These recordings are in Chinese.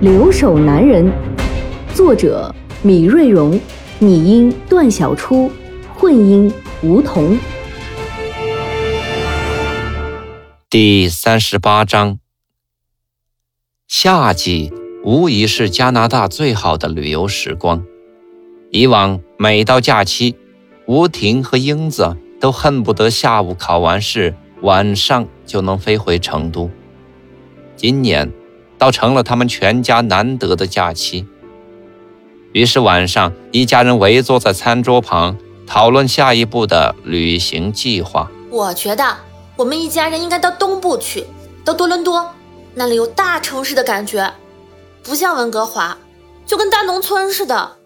留守男人》，作者米瑞荣，拟音段小初，混音吴桐。第三十八章，夏季。无疑是加拿大最好的旅游时光。以往每到假期，吴婷和英子都恨不得下午考完试，晚上就能飞回成都。今年，倒成了他们全家难得的假期。于是晚上，一家人围坐在餐桌旁，讨论下一步的旅行计划。我觉得我们一家人应该到东部去，到多伦多，那里有大城市的感觉。不像温哥华，就跟大农村似的。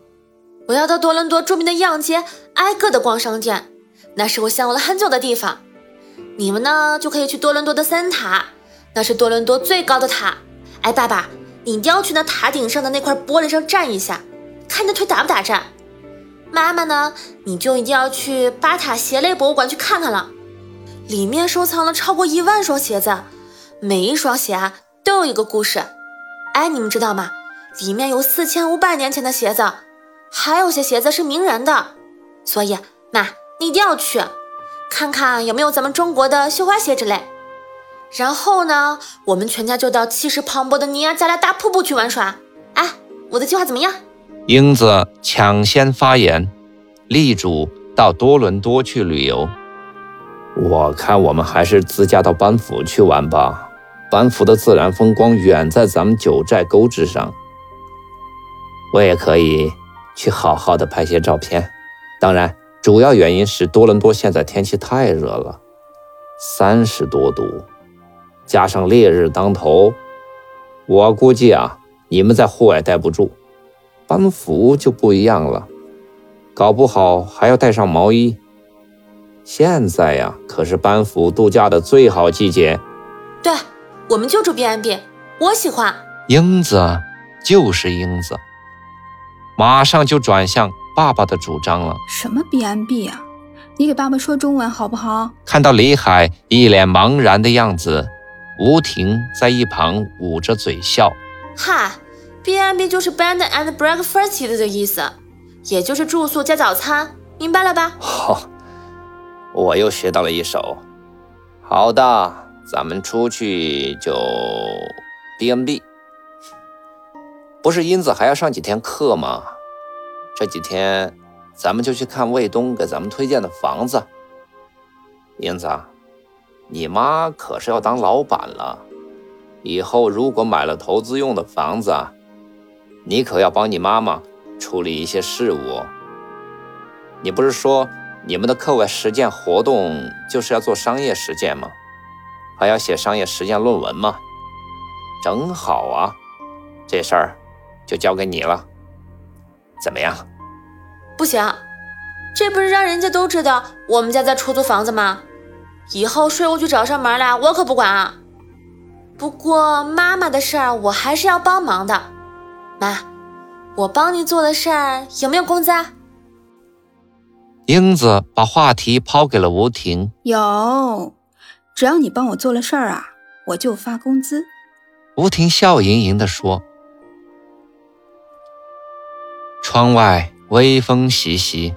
我要到多伦多著名的样街，挨个的逛商店，那是我向往了很久的地方。你们呢，就可以去多伦多的森塔，那是多伦多最高的塔。哎，爸爸，你一定要去那塔顶上的那块玻璃上站一下，看你的腿打不打颤。妈妈呢，你就一定要去巴塔鞋类博物馆去看看了，里面收藏了超过一万双鞋子，每一双鞋啊都有一个故事。哎，你们知道吗？里面有四千五百年前的鞋子，还有些鞋子是名人的。所以，妈，你一定要去看看有没有咱们中国的绣花鞋之类。然后呢，我们全家就到气势磅礴的尼亚加拉大瀑布去玩耍。哎，我的计划怎么样？英子抢先发言，力主到多伦多去旅游。我看我们还是自驾到班夫去玩吧。班夫的自然风光远在咱们九寨沟之上，我也可以去好好的拍些照片。当然，主要原因是多伦多现在天气太热了，三十多度，加上烈日当头，我估计啊，你们在户外待不住。班服就不一样了，搞不好还要带上毛衣。现在呀，可是班服度假的最好季节。对。我们就住 B N B，我喜欢。英子就是英子，马上就转向爸爸的主张了。什么 B N B 啊？你给爸爸说中文好不好？看到李海一脸茫然的样子，吴婷在一旁捂着嘴笑。哈，B N B 就是 Bed and Breakfast 的意思，也就是住宿加早餐，明白了吧？好，我又学到了一手。好的。咱们出去就 B N B，不是英子还要上几天课吗？这几天咱们就去看卫东给咱们推荐的房子。英子，你妈可是要当老板了，以后如果买了投资用的房子，你可要帮你妈妈处理一些事务。你不是说你们的课外实践活动就是要做商业实践吗？还要写商业实践论文吗？正好啊，这事儿就交给你了，怎么样？不行，这不是让人家都知道我们家在出租房子吗？以后税务局找上门来，我可不管啊。不过妈妈的事儿我还是要帮忙的，妈，我帮你做的事儿有没有工资？啊？英子把话题抛给了吴婷，有。只要你帮我做了事儿啊，我就发工资。吴婷笑盈盈地说。窗外微风习习，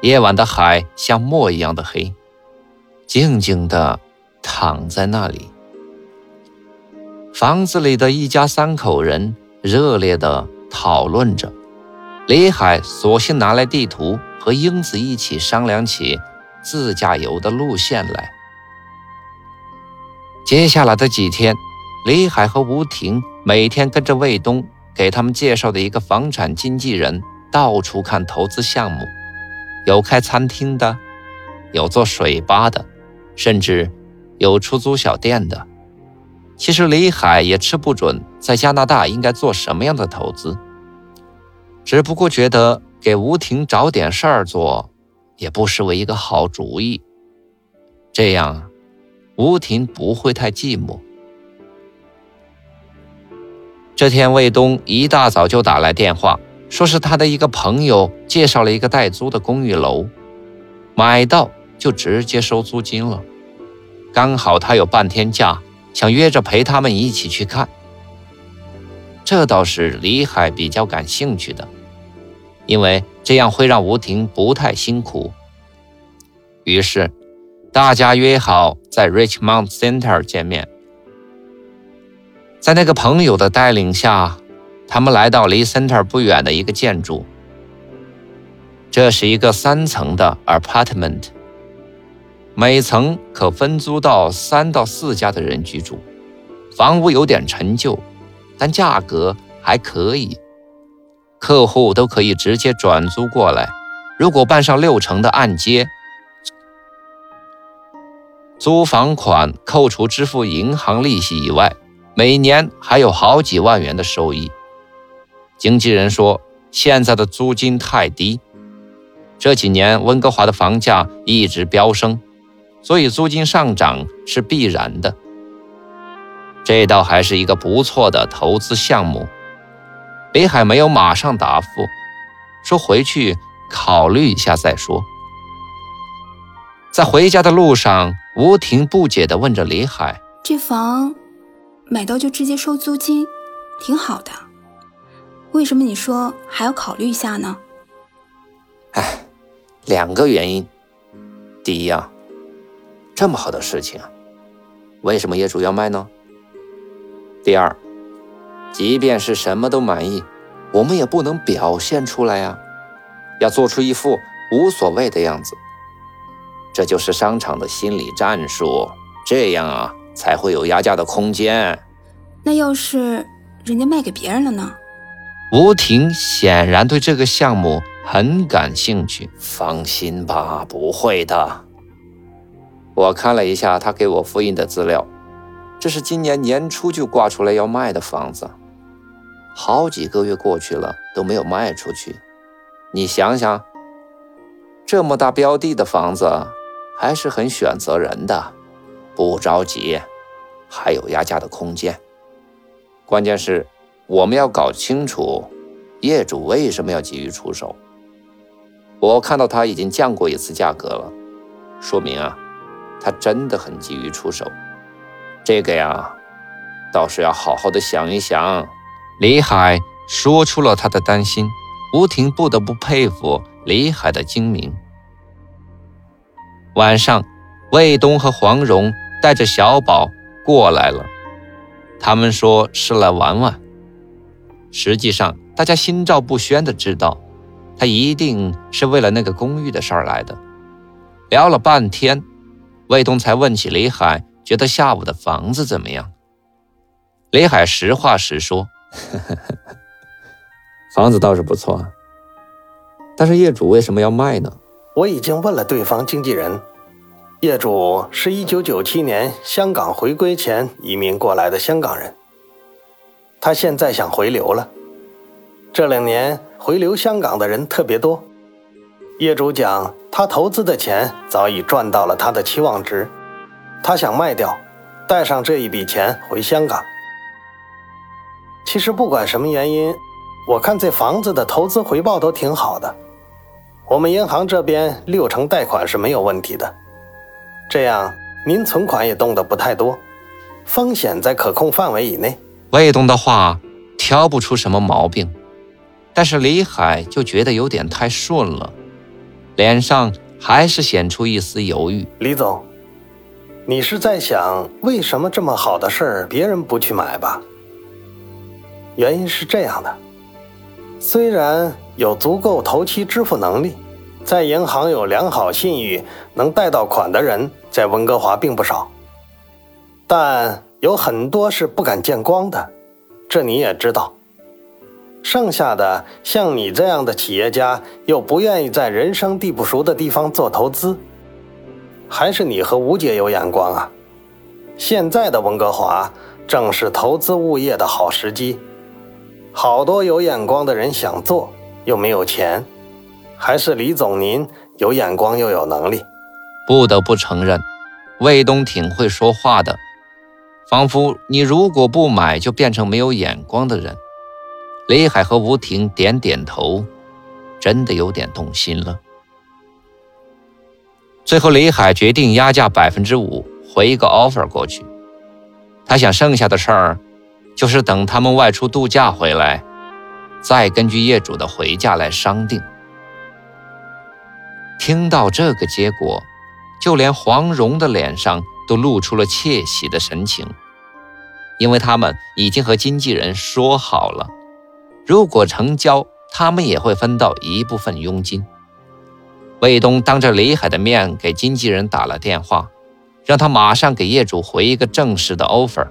夜晚的海像墨一样的黑，静静地躺在那里。房子里的一家三口人热烈地讨论着。李海索性拿来地图，和英子一起商量起自驾游的路线来。接下来的几天，李海和吴婷每天跟着卫东给他们介绍的一个房产经纪人到处看投资项目，有开餐厅的，有做水吧的，甚至有出租小店的。其实李海也吃不准在加拿大应该做什么样的投资，只不过觉得给吴婷找点事儿做，也不失为一个好主意。这样，吴婷不会太寂寞。这天，卫东一大早就打来电话，说是他的一个朋友介绍了一个代租的公寓楼，买到就直接收租金了。刚好他有半天假，想约着陪他们一起去看。这倒是李海比较感兴趣的，因为这样会让吴婷不太辛苦。于是，大家约好在 Richmond Center 见面。在那个朋友的带领下，他们来到离 Center 不远的一个建筑。这是一个三层的 apartment，每层可分租到三到四家的人居住。房屋有点陈旧，但价格还可以，客户都可以直接转租过来。如果办上六成的按揭，租房款扣除支付银行利息以外。每年还有好几万元的收益。经纪人说，现在的租金太低，这几年温哥华的房价一直飙升，所以租金上涨是必然的。这倒还是一个不错的投资项目。北海没有马上答复，说回去考虑一下再说。在回家的路上，吴婷不解地问着李海：“这房？”买到就直接收租金，挺好的。为什么你说还要考虑一下呢？哎，两个原因。第一啊，这么好的事情，为什么业主要卖呢？第二，即便是什么都满意，我们也不能表现出来呀，要做出一副无所谓的样子。这就是商场的心理战术。这样啊。才会有压价的空间。那要是人家卖给别人了呢？吴婷显然对这个项目很感兴趣。放心吧，不会的。我看了一下他给我复印的资料，这是今年年初就挂出来要卖的房子，好几个月过去了都没有卖出去。你想想，这么大标的的房子，还是很选择人的。不着急，还有压价的空间。关键是我们要搞清楚业主为什么要急于出手。我看到他已经降过一次价格了，说明啊，他真的很急于出手。这个呀，倒是要好好的想一想。李海说出了他的担心，吴婷不得不佩服李海的精明。晚上。卫东和黄蓉带着小宝过来了，他们说是来玩玩。实际上，大家心照不宣的知道，他一定是为了那个公寓的事儿来的。聊了半天，卫东才问起李海，觉得下午的房子怎么样？李海实话实说：“ 房子倒是不错，但是业主为什么要卖呢？”我已经问了对方经纪人。业主是一九九七年香港回归前移民过来的香港人，他现在想回流了。这两年回流香港的人特别多。业主讲，他投资的钱早已赚到了他的期望值，他想卖掉，带上这一笔钱回香港。其实不管什么原因，我看这房子的投资回报都挺好的。我们银行这边六成贷款是没有问题的。这样，您存款也动得不太多，风险在可控范围以内。魏东的话挑不出什么毛病，但是李海就觉得有点太顺了，脸上还是显出一丝犹豫。李总，你是在想为什么这么好的事儿别人不去买吧？原因是这样的，虽然有足够头期支付能力。在银行有良好信誉、能贷到款的人，在温哥华并不少，但有很多是不敢见光的，这你也知道。剩下的像你这样的企业家，又不愿意在人生地不熟的地方做投资，还是你和吴姐有眼光啊？现在的温哥华正是投资物业的好时机。好多有眼光的人想做，又没有钱，还是李总您有眼光又有能力。不得不承认，卫东挺会说话的，仿佛你如果不买，就变成没有眼光的人。李海和吴婷点点头，真的有点动心了。最后，李海决定压价百分之五，回一个 offer 过去。他想，剩下的事儿就是等他们外出度假回来，再根据业主的回价来商定。听到这个结果，就连黄蓉的脸上都露出了窃喜的神情，因为他们已经和经纪人说好了，如果成交，他们也会分到一部分佣金。卫东当着李海的面给经纪人打了电话，让他马上给业主回一个正式的 offer。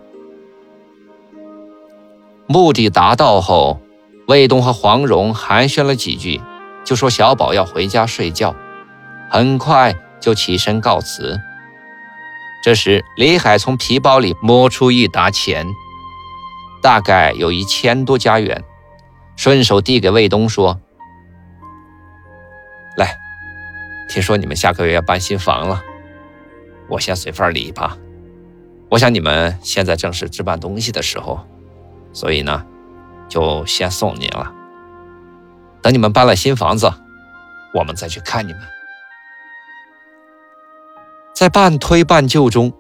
目的达到后，卫东和黄蓉寒暄了几句，就说小宝要回家睡觉，很快就起身告辞。这时，李海从皮包里摸出一沓钱，大概有一千多加元，顺手递给卫东说：“来。”听说你们下个月要搬新房了，我先随份礼吧。我想你们现在正是置办东西的时候，所以呢，就先送您了。等你们搬了新房子，我们再去看你们。在半推半就中，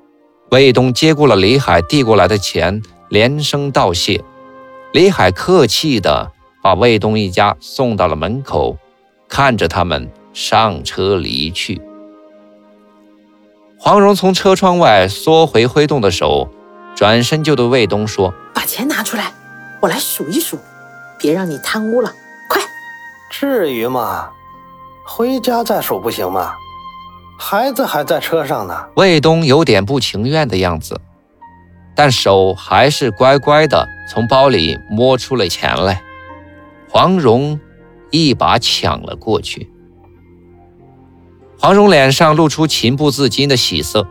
魏东接过了李海递过来的钱，连声道谢。李海客气的把卫东一家送到了门口，看着他们。上车离去。黄蓉从车窗外缩回挥动的手，转身就对卫东说：“把钱拿出来，我来数一数，别让你贪污了，快！”至于吗？回家再数不行吗？孩子还在车上呢。卫东有点不情愿的样子，但手还是乖乖的从包里摸出了钱来。黄蓉一把抢了过去。黄蓉脸上露出情不自禁的喜色，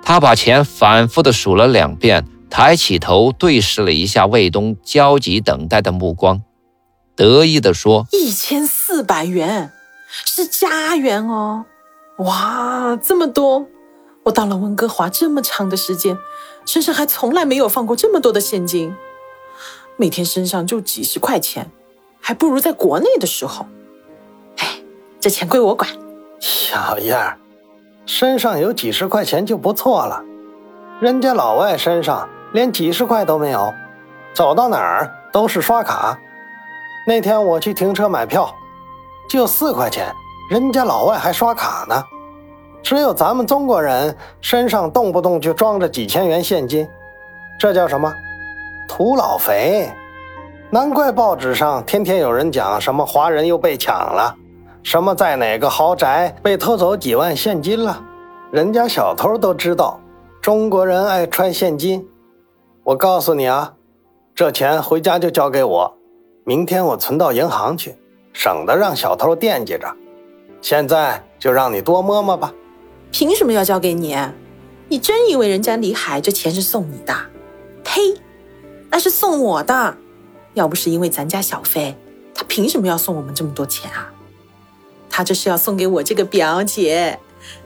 她把钱反复的数了两遍，抬起头对视了一下卫东焦急等待的目光，得意的说：“一千四百元，是家元哦！哇，这么多！我到了温哥华这么长的时间，身上还从来没有放过这么多的现金，每天身上就几十块钱，还不如在国内的时候。哎，这钱归我管。”小燕儿，身上有几十块钱就不错了，人家老外身上连几十块都没有，走到哪儿都是刷卡。那天我去停车买票，就四块钱，人家老外还刷卡呢。只有咱们中国人身上动不动就装着几千元现金，这叫什么？土老肥。难怪报纸上天天有人讲什么华人又被抢了。什么在哪个豪宅被偷走几万现金了？人家小偷都知道，中国人爱揣现金。我告诉你啊，这钱回家就交给我，明天我存到银行去，省得让小偷惦记着。现在就让你多摸摸吧。凭什么要交给你？你真以为人家李海这钱是送你的？呸，那是送我的。要不是因为咱家小飞，他凭什么要送我们这么多钱啊？他这是要送给我这个表姐，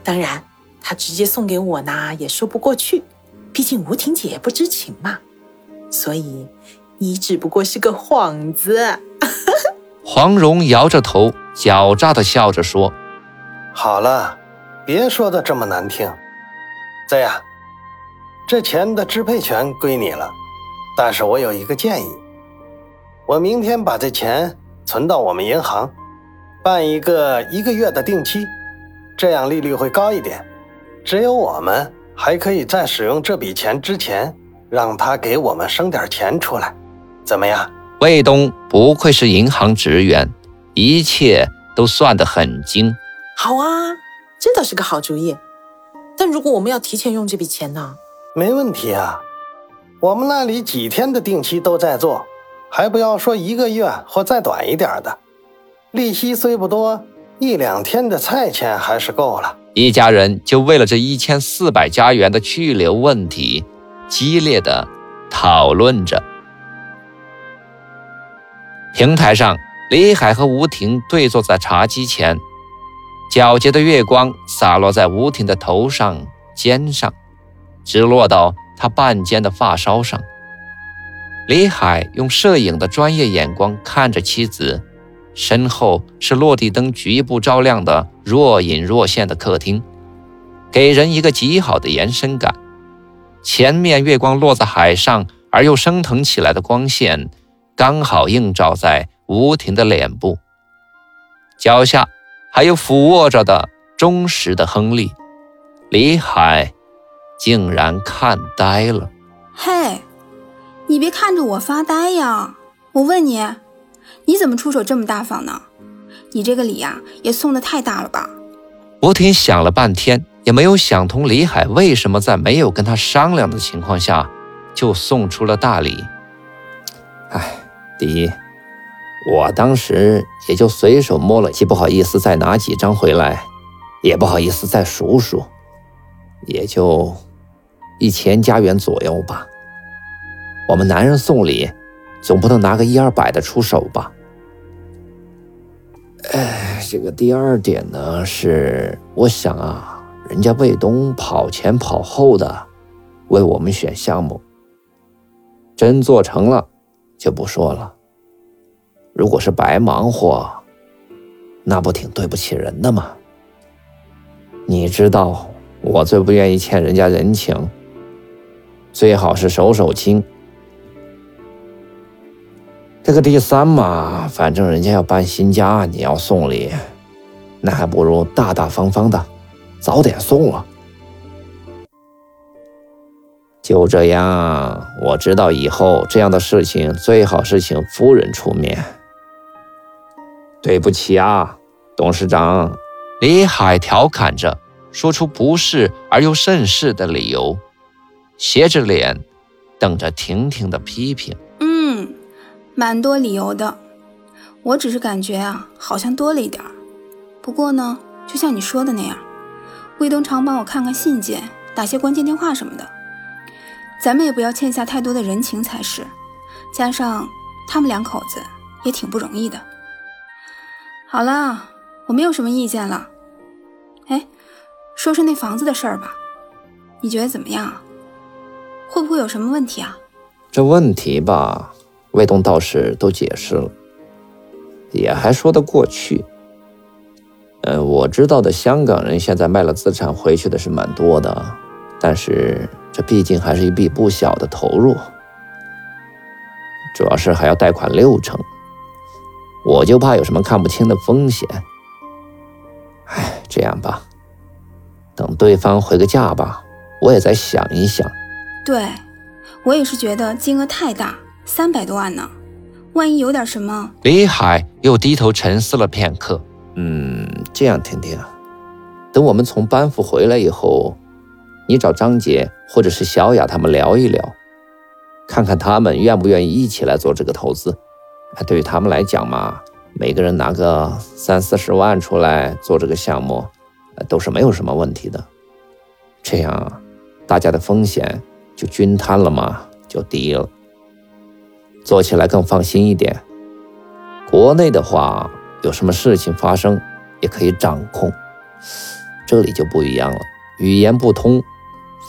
当然，他直接送给我呢也说不过去，毕竟吴婷姐不知情嘛。所以，你只不过是个幌子。黄蓉摇着头，狡诈的笑着说：“好了，别说的这么难听。这样，这钱的支配权归你了，但是我有一个建议，我明天把这钱存到我们银行。”办一个一个月的定期，这样利率会高一点。只有我们还可以在使用这笔钱之前，让他给我们生点钱出来，怎么样？卫东不愧是银行职员，一切都算得很精。好啊，这倒是个好主意。但如果我们要提前用这笔钱呢？没问题啊，我们那里几天的定期都在做，还不要说一个月或再短一点的。利息虽不多，一两天的菜钱还是够了。一家人就为了这一千四百加元的去留问题，激烈的讨论着。平台上，李海和吴婷对坐在茶几前，皎洁的月光洒落在吴婷的头上、肩上，直落到他半肩的发梢上。李海用摄影的专业眼光看着妻子，身后是落地灯局部照亮的若隐若现的客厅，给人一个极好的延伸感。前面月光落在海上而又升腾起来的光线，刚好映照在吴婷的脸部。脚下还有俯卧着的忠实的亨利，李海竟然看呆了。嘿，你别看着我发呆呀！我问你，你怎么出手这么大方呢？你这个礼呀，也送的太大了吧？吴婷想了半天。也没有想通李海为什么在没有跟他商量的情况下就送出了大礼。哎，第一，我当时也就随手摸了，既不好意思再拿几张回来，也不好意思再数数，也就一千加元左右吧。我们男人送礼，总不能拿个一二百的出手吧？哎，这个第二点呢，是我想啊。人家卫东跑前跑后的为我们选项目，真做成了就不说了。如果是白忙活，那不挺对不起人的吗？你知道我最不愿意欠人家人情，最好是手手亲。这个第三嘛，反正人家要搬新家，你要送礼，那还不如大大方方的。早点送了。就这样，我知道以后这样的事情最好是请夫人出面。对不起啊，董事长。李海调侃着，说出不是而又甚是的理由，斜着脸等着婷婷的批评。嗯，蛮多理由的，我只是感觉啊，好像多了一点儿。不过呢，就像你说的那样。魏东常帮我看看信件，打些关键电话什么的，咱们也不要欠下太多的人情才是。加上他们两口子也挺不容易的。好了，我没有什么意见了。哎，说说那房子的事儿吧，你觉得怎么样？会不会有什么问题啊？这问题吧，魏东倒是都解释了，也还说得过去。嗯，我知道的香港人现在卖了资产回去的是蛮多的，但是这毕竟还是一笔不小的投入，主要是还要贷款六成，我就怕有什么看不清的风险。哎，这样吧，等对方回个价吧，我也再想一想。对，我也是觉得金额太大，三百多万呢，万一有点什么……李海又低头沉思了片刻。嗯，这样，婷婷，等我们从班服回来以后，你找张姐或者是小雅他们聊一聊，看看他们愿不愿意一起来做这个投资。对于他们来讲嘛，每个人拿个三四十万出来做这个项目，都是没有什么问题的。这样，大家的风险就均摊了嘛，就低了，做起来更放心一点。国内的话。有什么事情发生，也可以掌控。这里就不一样了，语言不通，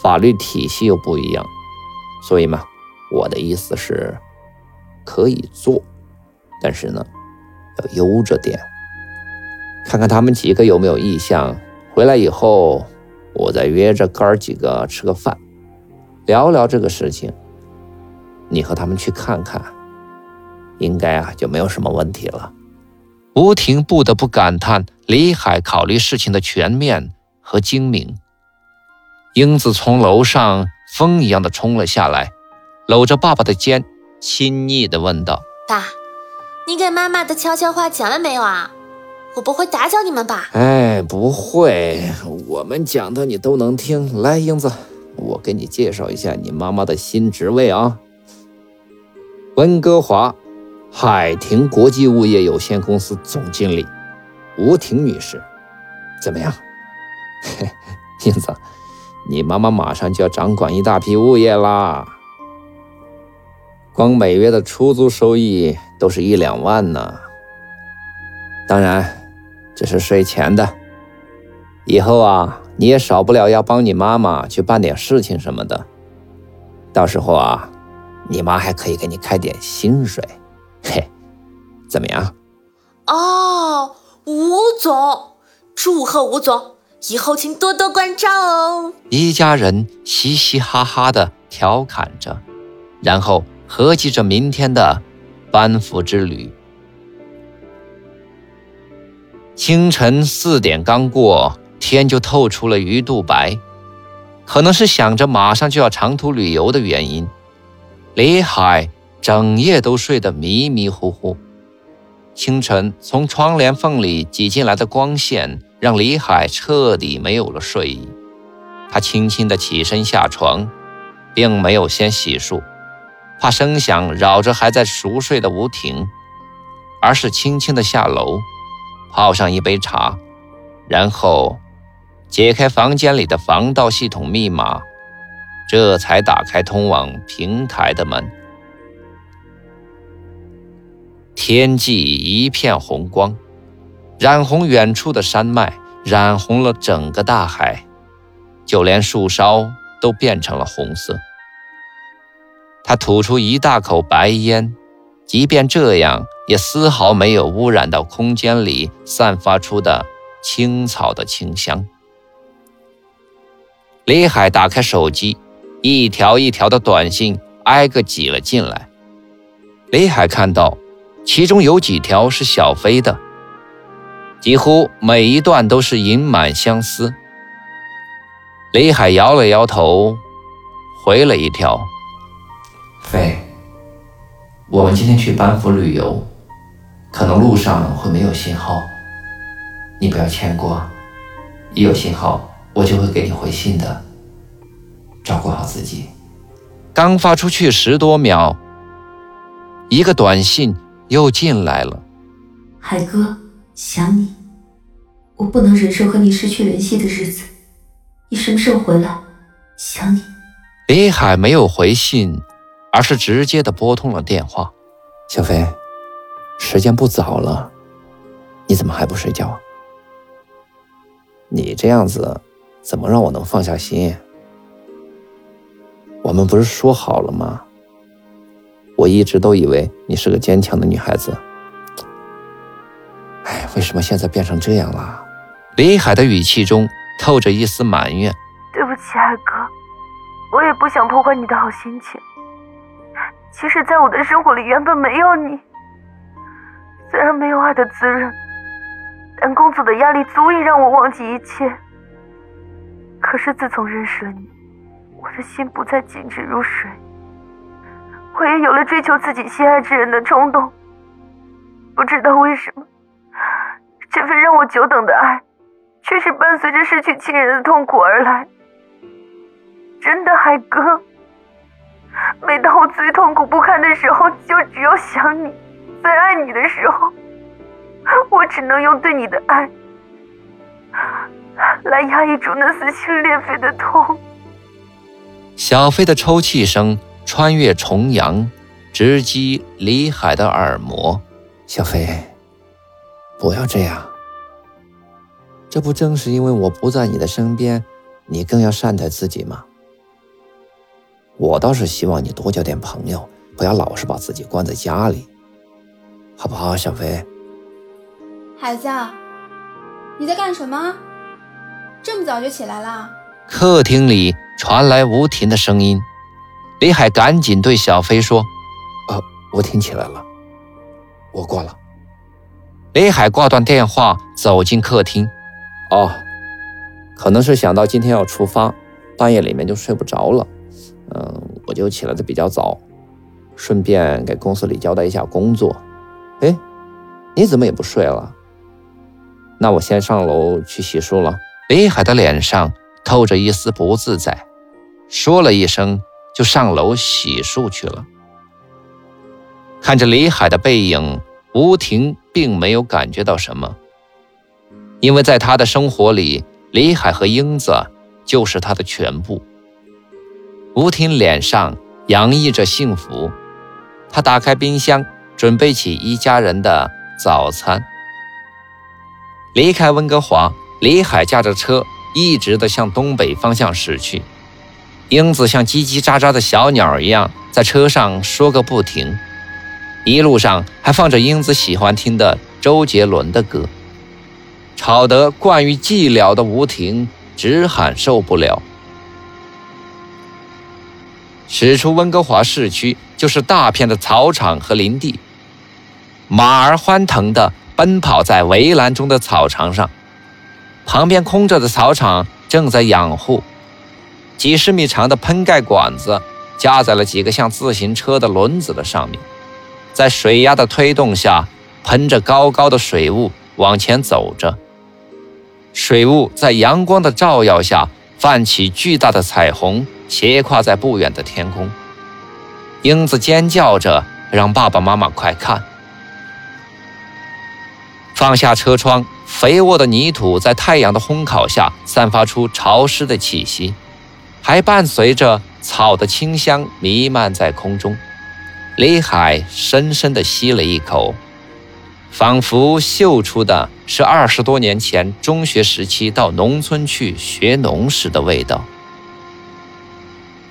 法律体系又不一样，所以嘛，我的意思是，可以做，但是呢，要悠着点，看看他们几个有没有意向。回来以后，我再约着哥儿几个吃个饭，聊聊这个事情。你和他们去看看，应该啊就没有什么问题了。吴婷不得不感叹李海考虑事情的全面和精明。英子从楼上风一样的冲了下来，搂着爸爸的肩，亲昵的问道：“爸，你给妈妈的悄悄话讲了没有啊？我不会打搅你们吧？”“哎，不会，我们讲的你都能听。来，英子，我给你介绍一下你妈妈的新职位啊，温哥华。”海婷国际物业有限公司总经理吴婷女士，怎么样？嘿英子，你妈妈马上就要掌管一大批物业啦，光每月的出租收益都是一两万呢。当然，这是税前的。以后啊，你也少不了要帮你妈妈去办点事情什么的。到时候啊，你妈还可以给你开点薪水，嘿，怎么样？哦，吴总，祝贺吴总，以后请多多关照哦。一家人嘻嘻哈哈的调侃着，然后合计着明天的班服之旅。清晨四点刚过，天就透出了鱼肚白。可能是想着马上就要长途旅游的原因，李海整夜都睡得迷迷糊糊。清晨从窗帘缝里挤进来的光线，让李海彻底没有了睡意。他轻轻地起身下床，并没有先洗漱，怕声响扰着还在熟睡的吴婷，而是轻轻地下楼，泡上一杯茶，然后。解开房间里的防盗系统密码，这才打开通往平台的门。天际一片红光，染红远处的山脉，染红了整个大海，就连树梢都变成了红色。他吐出一大口白烟，即便这样，也丝毫没有污染到空间里散发出的青草的清香。李海打开手机，一条一条的短信挨个挤了进来。李海看到，其中有几条是小飞的，几乎每一段都是隐满相思。李海摇了摇头，回了一条：“飞，我们今天去班夫旅游，可能路上会没有信号，你不要牵挂，一有信号。”我就会给你回信的，照顾好自己。刚发出去十多秒，一个短信又进来了。海哥，想你，我不能忍受和你失去联系的日子。你什么时候回来？想你。李海没有回信，而是直接的拨通了电话。小飞，时间不早了，你怎么还不睡觉？你这样子。怎么让我能放下心？我们不是说好了吗？我一直都以为你是个坚强的女孩子。哎，为什么现在变成这样了？李海的语气中透着一丝埋怨。对不起，海哥，我也不想破坏你的好心情。其实，在我的生活里原本没有你。虽然没有爱的滋润，但工作的压力足以让我忘记一切。可是自从认识了你，我的心不再静止如水，我也有了追求自己心爱之人的冲动。不知道为什么，这份让我久等的爱，却是伴随着失去亲人的痛苦而来。真的，海哥，每当我最痛苦不堪的时候，就只有想你；最爱你的时候，我只能用对你的爱。来压抑住那撕心裂肺的痛。小飞的抽泣声穿越重洋，直击李海的耳膜。小飞，不要这样。这不正是因为我不在你的身边，你更要善待自己吗？我倒是希望你多交点朋友，不要老是把自己关在家里，好不好，小飞？孩子，你在干什么？这么早就起来了？客厅里传来吴婷的声音，李海赶紧对小飞说：“呃，吴婷起来了，我挂了。”李海挂断电话，走进客厅。哦，可能是想到今天要出发，半夜里面就睡不着了。嗯，我就起来的比较早，顺便给公司里交代一下工作。哎，你怎么也不睡了？那我先上楼去洗漱了。李海的脸上透着一丝不自在，说了一声，就上楼洗漱去了。看着李海的背影，吴婷并没有感觉到什么，因为在他的生活里，李海和英子就是他的全部。吴婷脸上洋溢着幸福，她打开冰箱，准备起一家人的早餐。离开温哥华，李海驾着车一直的向东北方向驶去。英子像叽叽喳喳的小鸟一样在车上说个不停，一路上还放着英子喜欢听的周杰伦的歌，吵得惯于寂寥的吴婷直喊受不了。驶出温哥华市区，就是大片的草场和林地，马儿欢腾地奔跑在围栏中的草场上，旁边空着的草场正在养护。几十米长的喷盖管子架在了几个像自行车的轮子的上面，在水压的推动下，喷着高高的水雾往前走着。水雾在阳光的照耀下泛起巨大的彩虹，斜跨在不远的天空。英子尖叫着让爸爸妈妈快看。放下车窗，肥沃的泥土在太阳的烘烤下散发出潮湿的气息。还伴随着草的清香弥漫在空中，李海深深地吸了一口，仿佛嗅出的是二十多年前中学时期到农村去学农时的味道。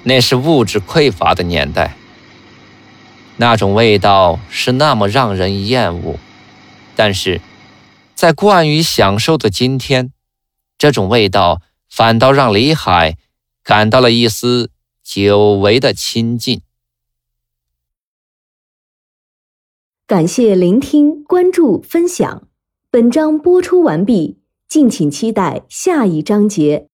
那是物质匮乏的年代，那种味道是那么让人厌恶，但是，在惯于享受的今天，这种味道反倒让李海。感到了一丝久违的亲近。感谢聆听、关注、分享。本章播出完毕，敬请期待下一章节。